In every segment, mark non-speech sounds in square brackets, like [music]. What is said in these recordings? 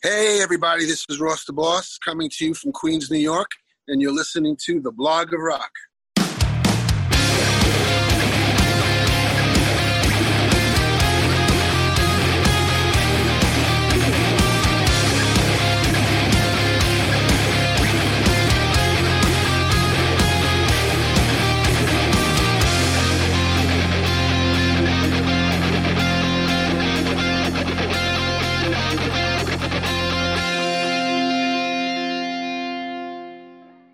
Hey, everybody, this is Ross the Boss coming to you from Queens, New York, and you're listening to The Blog of Rock.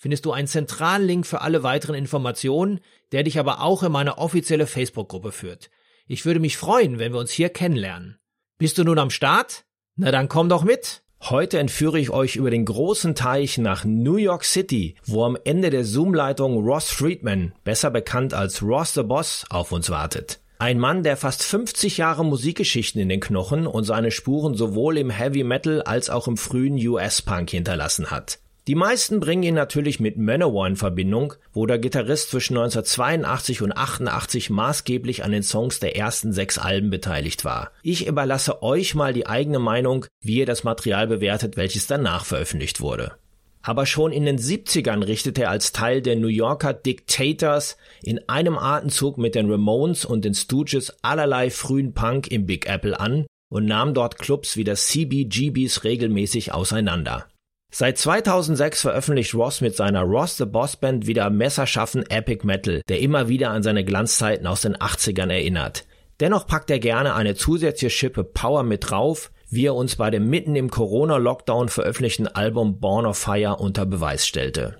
findest du einen zentralen Link für alle weiteren Informationen, der dich aber auch in meine offizielle Facebook-Gruppe führt. Ich würde mich freuen, wenn wir uns hier kennenlernen. Bist du nun am Start? Na dann komm doch mit! Heute entführe ich euch über den großen Teich nach New York City, wo am Ende der Zoom-Leitung Ross Friedman, besser bekannt als Ross the Boss, auf uns wartet. Ein Mann, der fast 50 Jahre Musikgeschichten in den Knochen und seine Spuren sowohl im Heavy Metal als auch im frühen US-Punk hinterlassen hat. Die meisten bringen ihn natürlich mit Manowar in Verbindung, wo der Gitarrist zwischen 1982 und 88 maßgeblich an den Songs der ersten sechs Alben beteiligt war. Ich überlasse euch mal die eigene Meinung, wie ihr das Material bewertet, welches danach veröffentlicht wurde. Aber schon in den 70ern richtete er als Teil der New Yorker Dictators in einem Atemzug mit den Ramones und den Stooges allerlei frühen Punk im Big Apple an und nahm dort Clubs wie das CBGBs regelmäßig auseinander. Seit 2006 veröffentlicht Ross mit seiner Ross the Boss Band wieder messerschaffen Epic Metal, der immer wieder an seine Glanzzeiten aus den 80ern erinnert. Dennoch packt er gerne eine zusätzliche Schippe Power mit drauf, wie er uns bei dem mitten im Corona-Lockdown veröffentlichten Album Born of Fire unter Beweis stellte.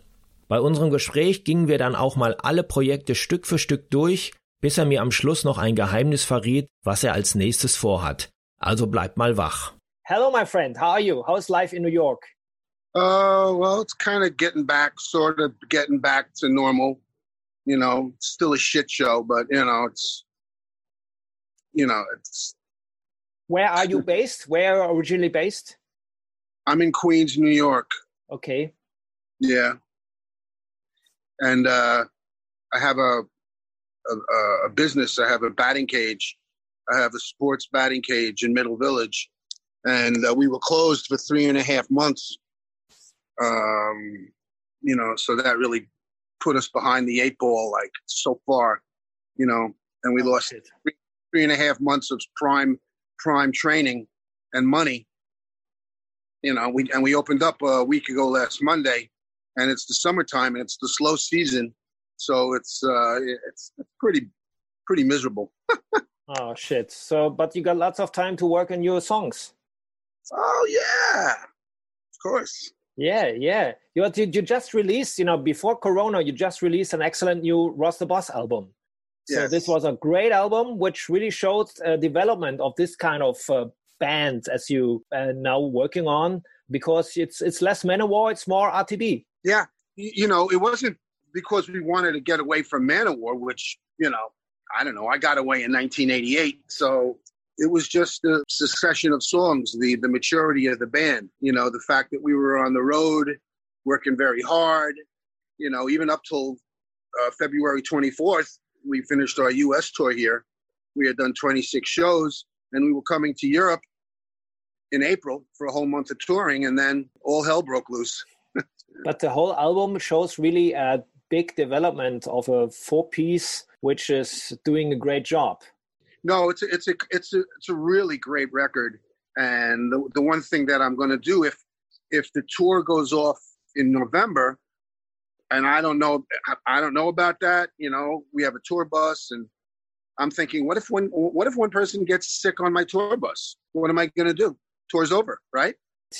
Bei unserem Gespräch gingen wir dann auch mal alle Projekte Stück für Stück durch, bis er mir am Schluss noch ein Geheimnis verriet, was er als nächstes vorhat. Also bleibt mal wach. Hello, my friend. How are you? How's life in New York? Uh, well, it's kind of getting back, sort of getting back to normal. You know, still a shit show, but you know, it's, you know, it's. Where are you based? Where are you originally based? I'm in Queens, New York. Okay. Yeah. And uh, I have a, a a business. I have a batting cage. I have a sports batting cage in Middle Village, and uh, we were closed for three and a half months um, you know, so that really put us behind the eight ball, like so far, you know, and we oh, lost three, three and a half months of prime prime training and money. You know, we and we opened up a week ago last Monday, and it's the summertime and it's the slow season, so it's uh, it's, it's pretty pretty miserable. [laughs] oh shit! So, but you got lots of time to work on your songs. Oh yeah, of course. Yeah, yeah. You, you just released, you know, before Corona, you just released an excellent new Ross the Boss album. So yes. this was a great album, which really showed uh, development of this kind of uh, band as you uh, now working on, because it's it's less Manowar, it's more RTB. Yeah, you know, it wasn't because we wanted to get away from Manowar, which you know, I don't know, I got away in 1988, so it was just a succession of songs, the the maturity of the band, you know, the fact that we were on the road, working very hard, you know, even up till uh, February 24th, we finished our U.S. tour here. We had done 26 shows, and we were coming to Europe in April for a whole month of touring, and then all hell broke loose. [laughs] but the whole album shows really a big development of a four piece, which is doing a great job no, it's a, it's a it's a it's a really great record. And the the one thing that I'm going to do if if the tour goes off in November, and I don't know I don't know about that. You know, we have a tour bus, and I'm thinking, what if one what if one person gets sick on my tour bus? What am I going to do? Tour's over, right?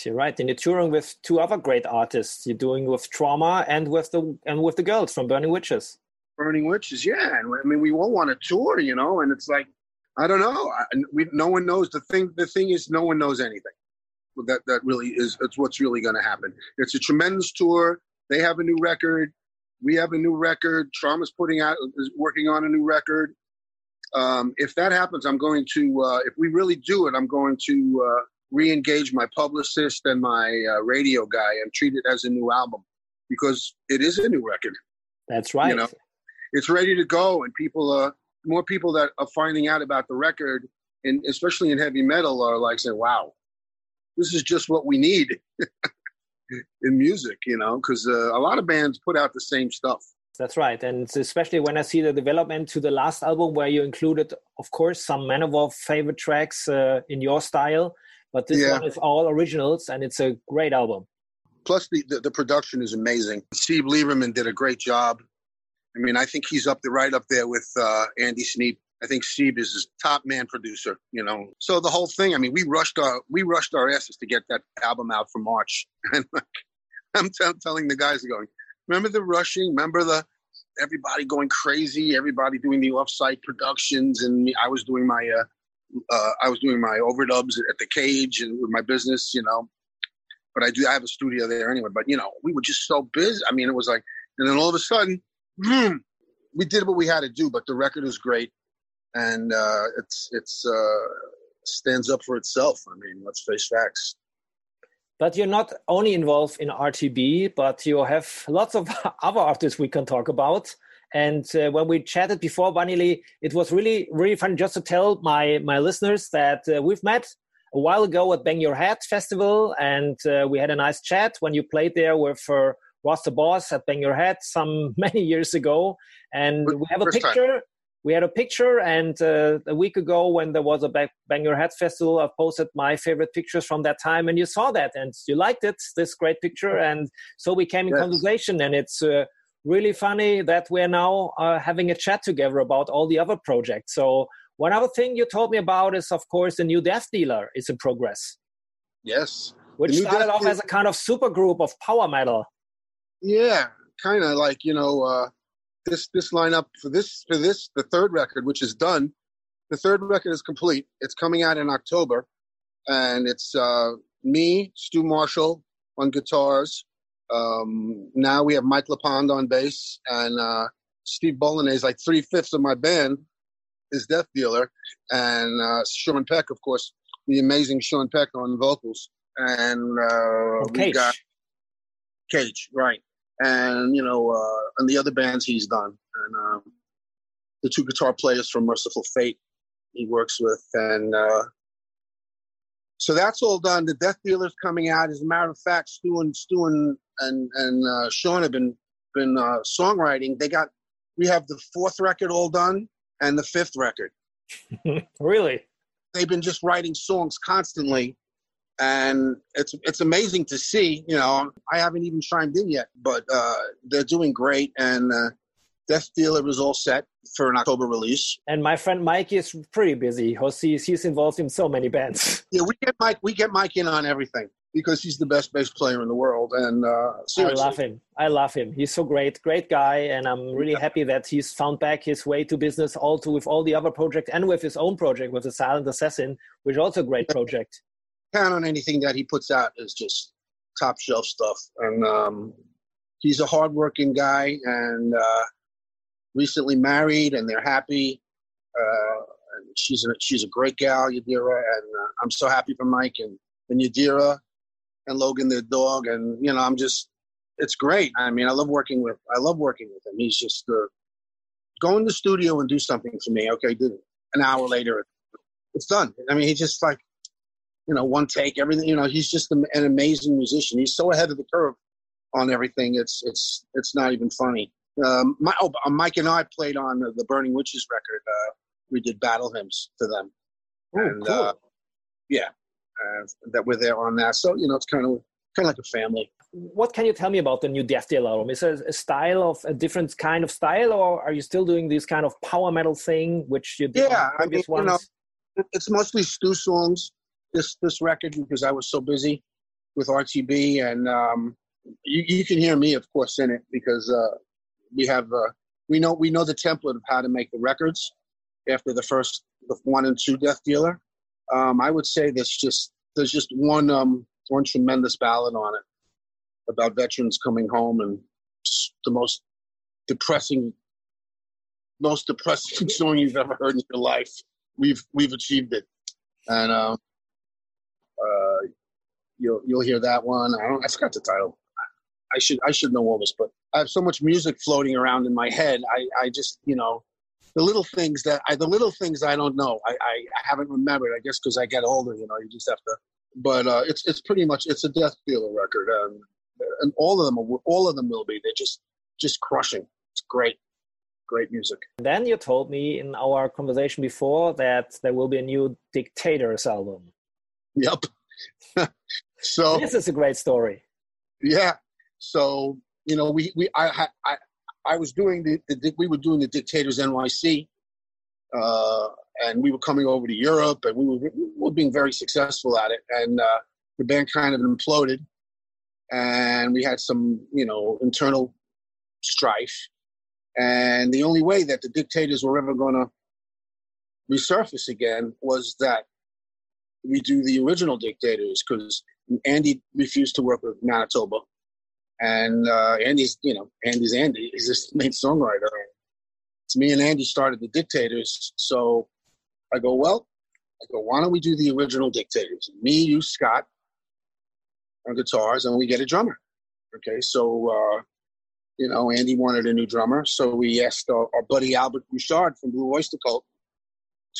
You're right, and you're touring with two other great artists. You're doing with Trauma and with the and with the girls from Burning Witches. Burning Witches, yeah. And I mean, we all want to tour, you know, and it's like I don't know. I, we, no one knows. The thing, the thing is, no one knows anything. that that really is it's what's really going to happen. It's a tremendous tour. They have a new record. We have a new record. Trauma's putting out is working on a new record. Um, if that happens, I'm going to. Uh, if we really do it, I'm going to uh, re-engage my publicist and my uh, radio guy and treat it as a new album because it is a new record. That's right. You know, it's ready to go, and people, uh, more people that are finding out about the record, and especially in heavy metal, are like saying, "Wow, this is just what we need [laughs] in music," you know, because uh, a lot of bands put out the same stuff. That's right, and especially when I see the development to the last album, where you included, of course, some Manowar favorite tracks uh, in your style, but this yeah. one is all originals, and it's a great album. Plus, the, the, the production is amazing. Steve Lieberman did a great job. I mean, I think he's up there, right up there with uh, Andy Sneap. I think Steve is his top man producer. You know, so the whole thing. I mean, we rushed our we rushed our asses to get that album out for March, [laughs] and like, I'm t- telling the guys, going, remember the rushing? Remember the everybody going crazy? Everybody doing the offsite productions, and I was doing my uh, uh, I was doing my overdubs at the cage and with my business, you know. But I do I have a studio there anyway. But you know, we were just so busy. I mean, it was like, and then all of a sudden, hmm, we did what we had to do. But the record is great, and uh, it's it's uh, stands up for itself. I mean, let's face facts. But you're not only involved in RTB, but you have lots of [laughs] other artists we can talk about. And uh, when we chatted before, Vanille, it was really, really fun just to tell my, my listeners that uh, we've met a while ago at Bang Your Head Festival, and uh, we had a nice chat when you played there with Ross the Boss at Bang Your Head some [laughs] many years ago. And we have a picture. Time. We had a picture, and uh, a week ago, when there was a Bang Your Head Festival, I posted my favorite pictures from that time, and you saw that, and you liked it, this great picture, and so we came in yes. conversation, and it's uh, really funny that we're now uh, having a chat together about all the other projects. So one other thing you told me about is, of course, the new Death Dealer is in progress. Yes, which started off as a kind of super group of power metal. Yeah, kind of like you know uh, this this lineup for this for this the third record, which is done. The third record is complete. It's coming out in October, and it's uh, me, Stu Marshall on guitars, um, now we have Mike LePond on bass, and uh, Steve Bolognese, like three fifths of my band, is Death Dealer, and uh, Sean Peck, of course, the amazing Sean Peck on vocals, and uh, we got Cage, right, and you know, uh, and the other bands he's done, and um, the two guitar players from Mercyful Fate he works with, and uh, so that's all done. The Death Dealer's coming out. As a matter of fact, Stu and Stu and and, and uh, Sean have been been uh, songwriting. They got we have the fourth record all done and the fifth record. [laughs] really? They've been just writing songs constantly, and it's it's amazing to see. You know, I haven't even chimed in yet, but uh, they're doing great, and uh, Death Dealer is all set for an October release. And my friend Mike is pretty busy. He's, he's involved in so many bands. [laughs] Yeah, we get Mike. We get Mike in on everything because he's the best bass player in the world. And uh, I love him. I love him. He's so great, great guy, and I'm really yeah. happy that he's found back his way to business, also with all the other projects and with his own project with the Silent Assassin, which is also a great project. Count on anything that he puts out is just top shelf stuff, and um, he's a hardworking guy, and uh, recently married and they're happy. Uh, she's a she's a great gal, Yadira, and uh, I'm so happy for Mike and and Yadira and Logan, their dog, and you know I'm just it's great. I mean, I love working with I love working with him. He's just uh, go in the studio and do something for me. Okay, it. An hour later, it's done. I mean, he's just like you know one take everything. You know, he's just an amazing musician. He's so ahead of the curve on everything. It's it's it's not even funny. Um, my, oh, uh, Mike and I played on the, the Burning Witches record. Uh, we did battle hymns to them. Oh, and, cool. Uh, yeah, uh, that we're there on that. So you know, it's kind of kind of like a family. What can you tell me about the new Death Dealer album? Is it a style of a different kind of style, or are you still doing this kind of power metal thing, which you did yeah, I mean? You know, it's mostly Stu songs. This this record because I was so busy with RTB, and um, you, you, can hear me, of course, in it because uh, we have uh, we know we know the template of how to make the records after the first the one and two Death Dealer. Um, I would say that's just there's just one um, one tremendous ballad on it about veterans coming home and the most depressing most depressing [laughs] song you've ever heard in your life. We've we've achieved it, and uh, you'll you'll hear that one. I don't. I forgot the title. I should I should know all this, but I have so much music floating around in my head. I I just you know the little things that I the little things I don't know. I I, haven't remembered. I guess because I get older. You know, you just have to. But uh, it's it's pretty much it's a death dealer record, um, and all of them are, all of them will be. They're just just crushing. It's great great music. Then you told me in our conversation before that there will be a new Dictators album. Yep. [laughs] so [laughs] this is a great story. Yeah. So you know, we we I I I was doing the, the we were doing the Dictators NYC, uh, and we were coming over to Europe, and we were we were being very successful at it, and uh, the band kind of imploded, and we had some you know internal strife, and the only way that the Dictators were ever going to resurface again was that we do the original Dictators because Andy refused to work with Manitoba. And uh, Andy's, you know, Andy's Andy. He's the main songwriter. It's me and Andy started the Dictators. So I go, well, I go, why don't we do the original Dictators? Me, you, Scott, on guitars, and we get a drummer. Okay, so uh, you know, Andy wanted a new drummer, so we asked our, our buddy Albert Bouchard from Blue Oyster Cult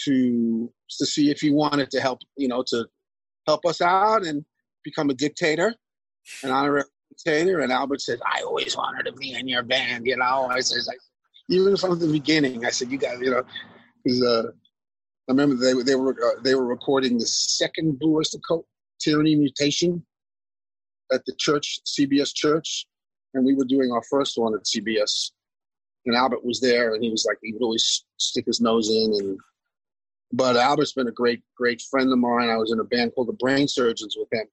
to to see if he wanted to help, you know, to help us out and become a dictator, an honorary dictator. And Albert said, "I always wanted to be in your band," you know. I said, even from the beginning, I said, "You guys, you know," because uh, I remember they they were uh, they were recording the second Blue Oyster Cult Tyranny Mutation at the church, CBS Church, and we were doing our first one at CBS. And Albert was there, and he was like, he would always stick his nose in. And but Albert's been a great, great friend of mine. I was in a band called the Brain Surgeons with him,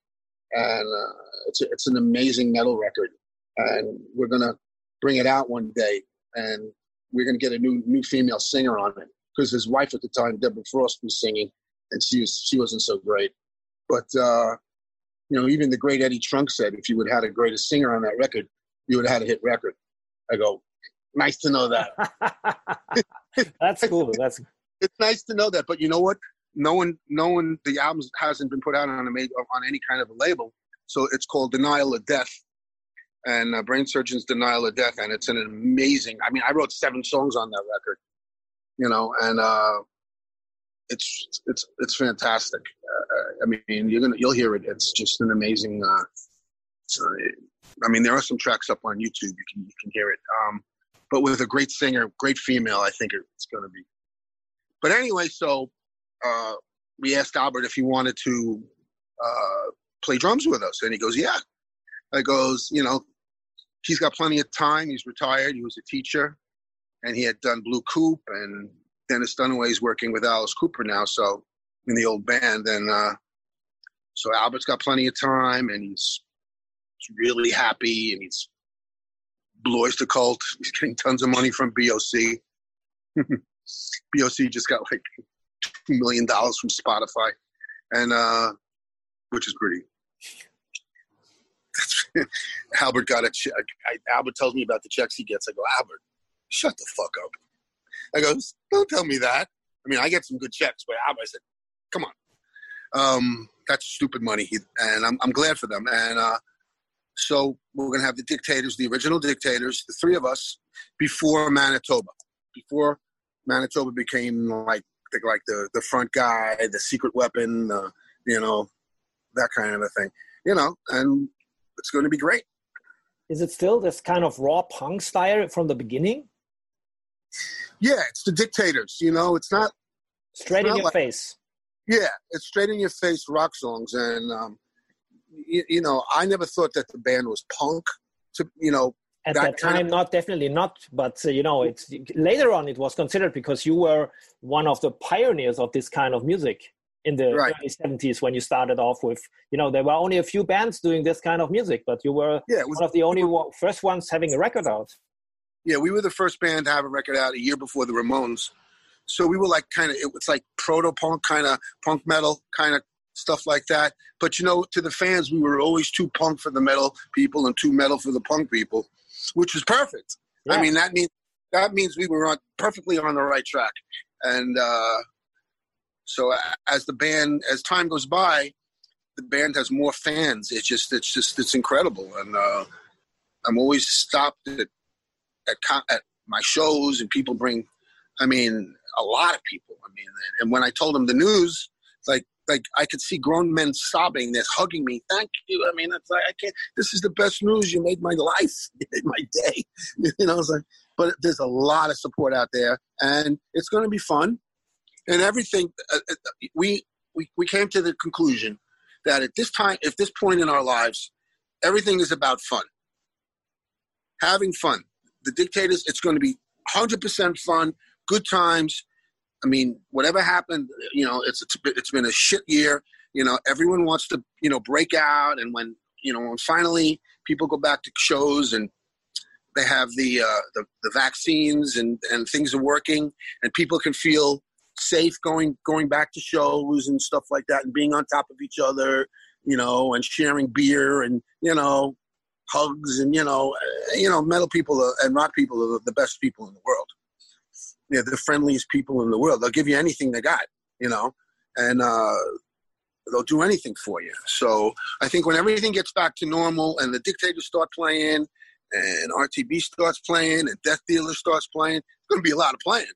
and uh, it's a, it's an amazing metal record. And we're gonna bring it out one day, and we're gonna get a new new female singer on it because his wife at the time, Deborah Frost, was singing, and she was she wasn't so great. But uh, you know, even the great Eddie Trunk said if you would have had a greater singer on that record, you would have had a hit record. I go, nice to know that. [laughs] That's cool. That's [laughs] it's nice to know that. But you know what? No one, no one. The album hasn't been put out on a on any kind of a label, so it's called Denial of Death, and uh, Brain Surgeon's Denial of Death, and it's an amazing. I mean, I wrote seven songs on that record, you know, and uh, it's it's it's fantastic. Uh, I mean, you're gonna you'll hear it. It's just an amazing. Uh, I mean, there are some tracks up on YouTube. You can you can hear it. Um, but with a great singer, great female, I think it's going to be. But anyway, so uh, we asked Albert if he wanted to uh, play drums with us, and he goes, "Yeah." I goes, you know, he's got plenty of time. He's retired. He was a teacher, and he had done Blue Coupe, and Dennis Dunaway's working with Alice Cooper now, so in the old band, and uh, so Albert's got plenty of time, and he's He's really happy and he's Blue Oyster Cult. [laughs] He's getting tons of money from BOC. [laughs] BOC just got like two million dollars from Spotify, and uh, which is pretty. [laughs] Albert got a check. I, Albert tells me about the checks he gets. I go, Albert, shut the fuck up. I goes, don't tell me that. I mean, I get some good checks, but Albert, I said, come on. Um, that's stupid money, He, and I'm, I'm glad for them. And uh, so we're to have the dictators, the original dictators, the three of us, before Manitoba, before Manitoba became like the, like the the front guy, the secret weapon, uh, you know, that kind of a thing, you know, and it's going to be great. Is it still this kind of raw punk style from the beginning? Yeah, it's the dictators. You know, it's not straight it's in not your like, face. Yeah, it's straight in your face rock songs, and um, you, you, know, I never thought that the band was punk. To you know, at that, that time, of, not definitely not. But uh, you know, it's later on it was considered because you were one of the pioneers of this kind of music in the right. early 70s when you started off with you know there were only a few bands doing this kind of music but you were yeah, was, one of the only first ones having a record out yeah we were the first band to have a record out a year before the ramones so we were like kind of it was like proto punk kind of punk metal kind of stuff like that. But you know, to the fans, we were always too punk for the metal people and too metal for the punk people, which was perfect. Yeah. I mean, that means that means we were on perfectly on the right track. And uh, so, as the band, as time goes by, the band has more fans. It's just, it's just, it's incredible. And uh, I'm always stopped at, at at my shows, and people bring. I mean, a lot of people. I mean, and when I told them the news, like like I could see grown men sobbing. They're hugging me. Thank you. I mean, it's like I can't. This is the best news. You made my life. [laughs] My day. [laughs] You know, like. But there's a lot of support out there, and it's going to be fun. And everything. Uh, uh, we we we came to the conclusion that at this time, at this point in our lives, everything is about fun. Having fun. The dictators. It's going to be 100% fun. Good times I mean, whatever happened, you know, it's it's been a shit year. You know, everyone wants to you know break out, and when you know when finally people go back to shows and they have the uh, the, the vaccines and and things are working, and people can feel safe going going back to shows and stuff like that, and being on top of each other, you know, and sharing beer and you know hugs and you know you know metal people and rock people are the best people in the world they're the friendliest people in the world. They'll give you anything they got, you know, and uh, they'll do anything for you. So I think when everything gets back to normal and the dictators start playing and RTB starts playing and Death Dealer starts playing, it's going to be a lot of playing.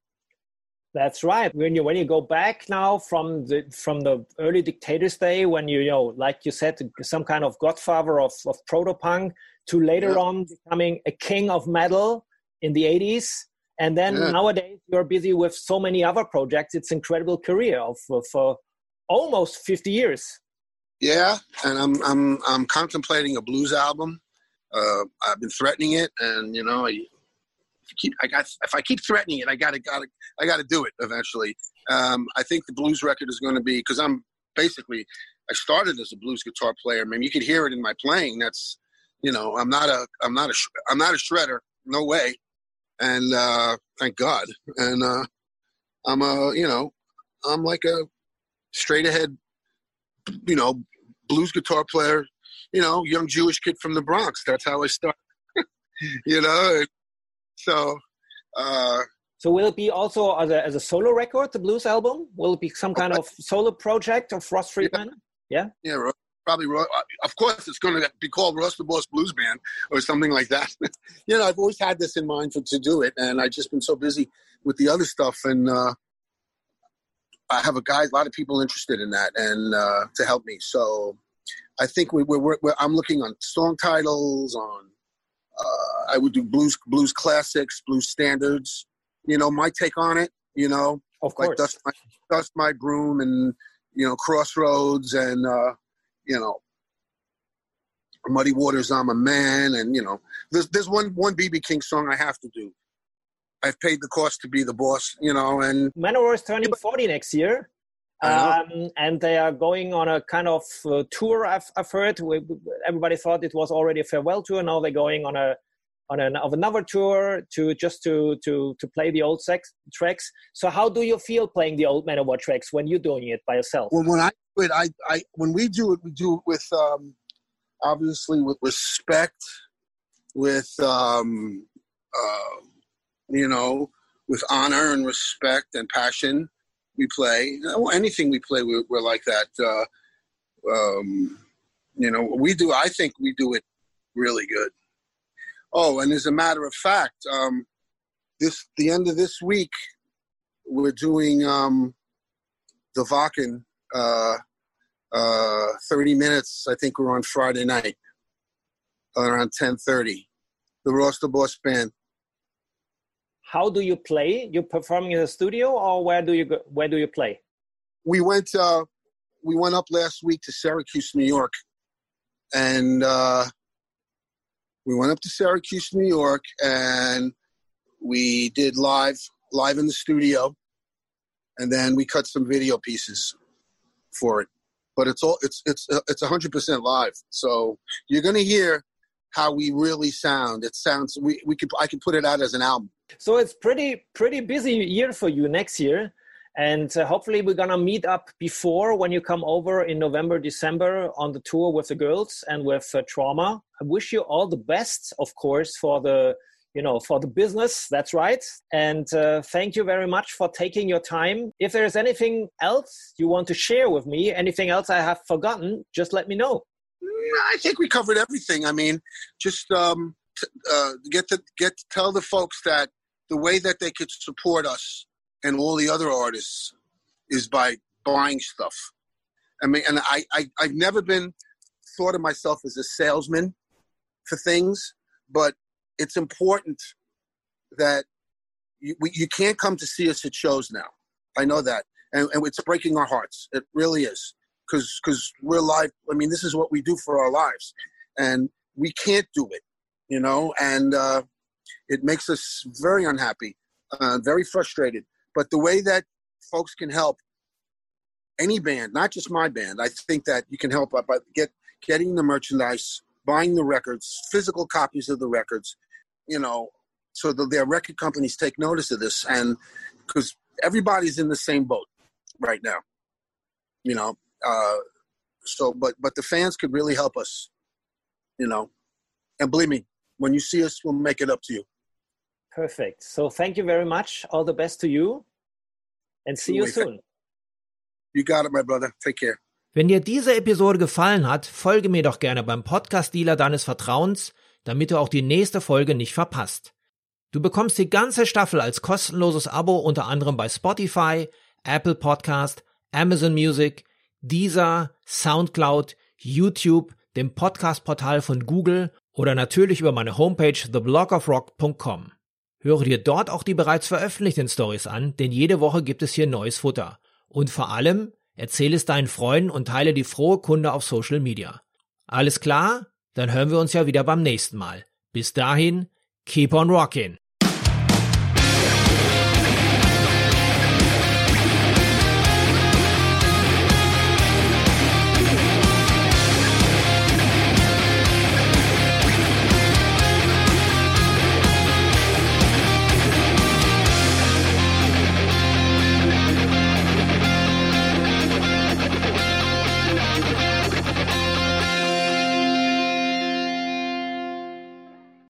That's right. When you when you go back now from the from the early dictators day, when you, you know, like you said, some kind of godfather of, of proto punk, to later yeah. on becoming a king of metal in the 80s and then yeah. nowadays you're busy with so many other projects it's incredible career of for almost 50 years yeah and i'm i'm i'm contemplating a blues album uh, i've been threatening it and you know I, keep I got if I keep threatening it, I gotta gotta I gotta do it eventually. Um, I think the blues record is going to be because I'm basically I started as a blues guitar player. I mean, you could hear it in my playing. That's you know I'm not a I'm not a I'm not a shredder. No way and uh, thank God. And uh, I'm a, you know, I'm like a straight ahead, you know, blues guitar player, you know, young Jewish kid from the Bronx. That's how I started, [laughs] you know. So, uh, so will it be also as a, as a solo record, the blues album? Will it be some kind of [laughs] solo project of Ross Friedman? Yeah. Yeah, yeah probably uh, of course it's going to be called Ross the Boss Blues Band or something like that. [laughs] you know, I've always had this in mind for to do it, and I've just been so busy with the other stuff, and uh, I have a guy, a lot of people interested in that, and uh, to help me. So I think we, we're, we're, I'm looking on song titles, on uh, I would do blues blues classics, blues standards. You know, my take on it. You know, of course. like dust my dust my broom and you know crossroads and uh, you know, Muddy Waters, I'm a man, and you know, there's there's one one BB King song I have to do. I've paid the cost to be the boss, you know, and Manowar is turning 40 next year. Um, and they are going on a kind of uh, tour. I've, I've heard. We, everybody thought it was already a farewell tour. Now they're going on a on an, of another tour to just to to to play the old sex, tracks. So how do you feel playing the old Manowar tracks when you're doing it by yourself? Well, when I do it, I, I when we do it, we do it with um, obviously with respect, with um, uh, you know, with honor and respect and passion. We play anything we play. We're, we're like that. Uh, um, you know, we do. I think we do it really good. Oh, and as a matter of fact, um, this the end of this week, we're doing um, the Wacken uh, uh, 30 minutes. I think we're on Friday night around 10:30. The Ross the Boss Band. How do you play? You performing in the studio, or where do you go, where do you play? We went uh, we went up last week to Syracuse, New York, and uh, we went up to Syracuse, New York, and we did live live in the studio, and then we cut some video pieces for it. But it's all it's it's it's hundred percent live, so you're gonna hear how we really sound. It sounds we we could I could put it out as an album. So it's pretty pretty busy year for you next year. And uh, hopefully, we're gonna meet up before when you come over in November, December on the tour with the girls and with uh, Trauma. I wish you all the best, of course, for the you know for the business. That's right. And uh, thank you very much for taking your time. If there's anything else you want to share with me anything else i have forgotten just let me know. I think we covered everything. I mean just um, uh, get to get to tell the folks that the way that they could support us and all the other artists is by buying stuff i mean and i, I i've never been thought of myself as a salesman for things but it's important that you, we, you can't come to see us at shows now. I know that, and, and it's breaking our hearts. It really is, because because we're live. I mean, this is what we do for our lives, and we can't do it, you know. And uh, it makes us very unhappy, uh, very frustrated. But the way that folks can help any band, not just my band, I think that you can help by get getting the merchandise, buying the records, physical copies of the records, you know, so that their record companies take notice of this, and because everybody's in the same boat right now, you know. Uh, so, but but the fans could really help us, you know, and believe me, when you see us, we'll make it up to you. Perfect. So, thank you very much. All the best to you, and see you soon. You got it, my brother. Take care. Wenn dir diese Episode gefallen hat, folge mir doch gerne beim Podcast-Dealer deines Vertrauens damit du auch die nächste Folge nicht verpasst. Du bekommst die ganze Staffel als kostenloses Abo unter anderem bei Spotify, Apple Podcast, Amazon Music, Deezer, Soundcloud, YouTube, dem Podcast-Portal von Google oder natürlich über meine Homepage theblogofrock.com. Höre dir dort auch die bereits veröffentlichten Stories an, denn jede Woche gibt es hier neues Futter. Und vor allem, erzähle es deinen Freunden und teile die frohe Kunde auf Social Media. Alles klar? Dann hören wir uns ja wieder beim nächsten Mal. Bis dahin, keep on rocking!